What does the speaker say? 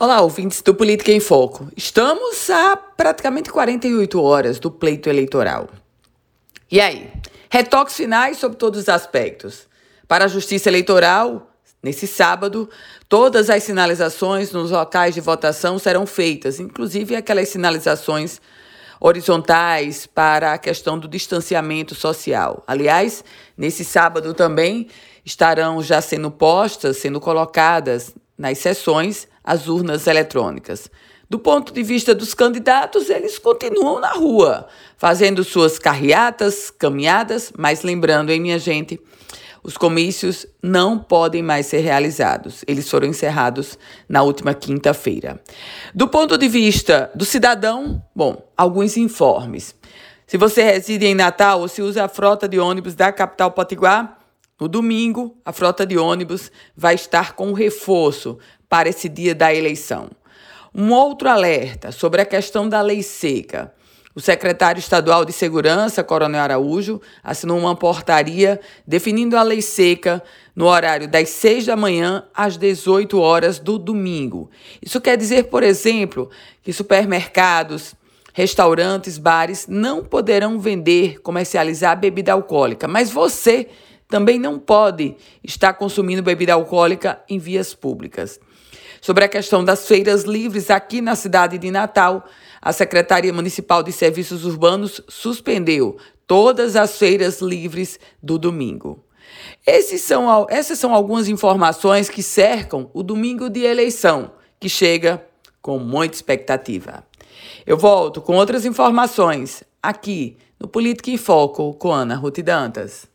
Olá, ouvintes do Política em Foco. Estamos a praticamente 48 horas do pleito eleitoral. E aí? Retoques finais sobre todos os aspectos. Para a Justiça Eleitoral, nesse sábado, todas as sinalizações nos locais de votação serão feitas, inclusive aquelas sinalizações horizontais para a questão do distanciamento social. Aliás, nesse sábado também estarão já sendo postas, sendo colocadas nas sessões as urnas eletrônicas. Do ponto de vista dos candidatos, eles continuam na rua, fazendo suas carreatas, caminhadas, mas lembrando, hein, minha gente, os comícios não podem mais ser realizados. Eles foram encerrados na última quinta-feira. Do ponto de vista do cidadão, bom, alguns informes. Se você reside em Natal ou se usa a frota de ônibus da capital Potiguar, no domingo, a frota de ônibus vai estar com reforço para esse dia da eleição. Um outro alerta sobre a questão da lei seca. O secretário estadual de Segurança, Coronel Araújo, assinou uma portaria definindo a lei seca no horário das 6 da manhã às 18 horas do domingo. Isso quer dizer, por exemplo, que supermercados, restaurantes, bares não poderão vender, comercializar bebida alcoólica, mas você também não pode estar consumindo bebida alcoólica em vias públicas. Sobre a questão das feiras livres aqui na cidade de Natal, a Secretaria Municipal de Serviços Urbanos suspendeu todas as feiras livres do domingo. São, essas são algumas informações que cercam o domingo de eleição, que chega com muita expectativa. Eu volto com outras informações aqui no Política em Foco com Ana Ruth Dantas.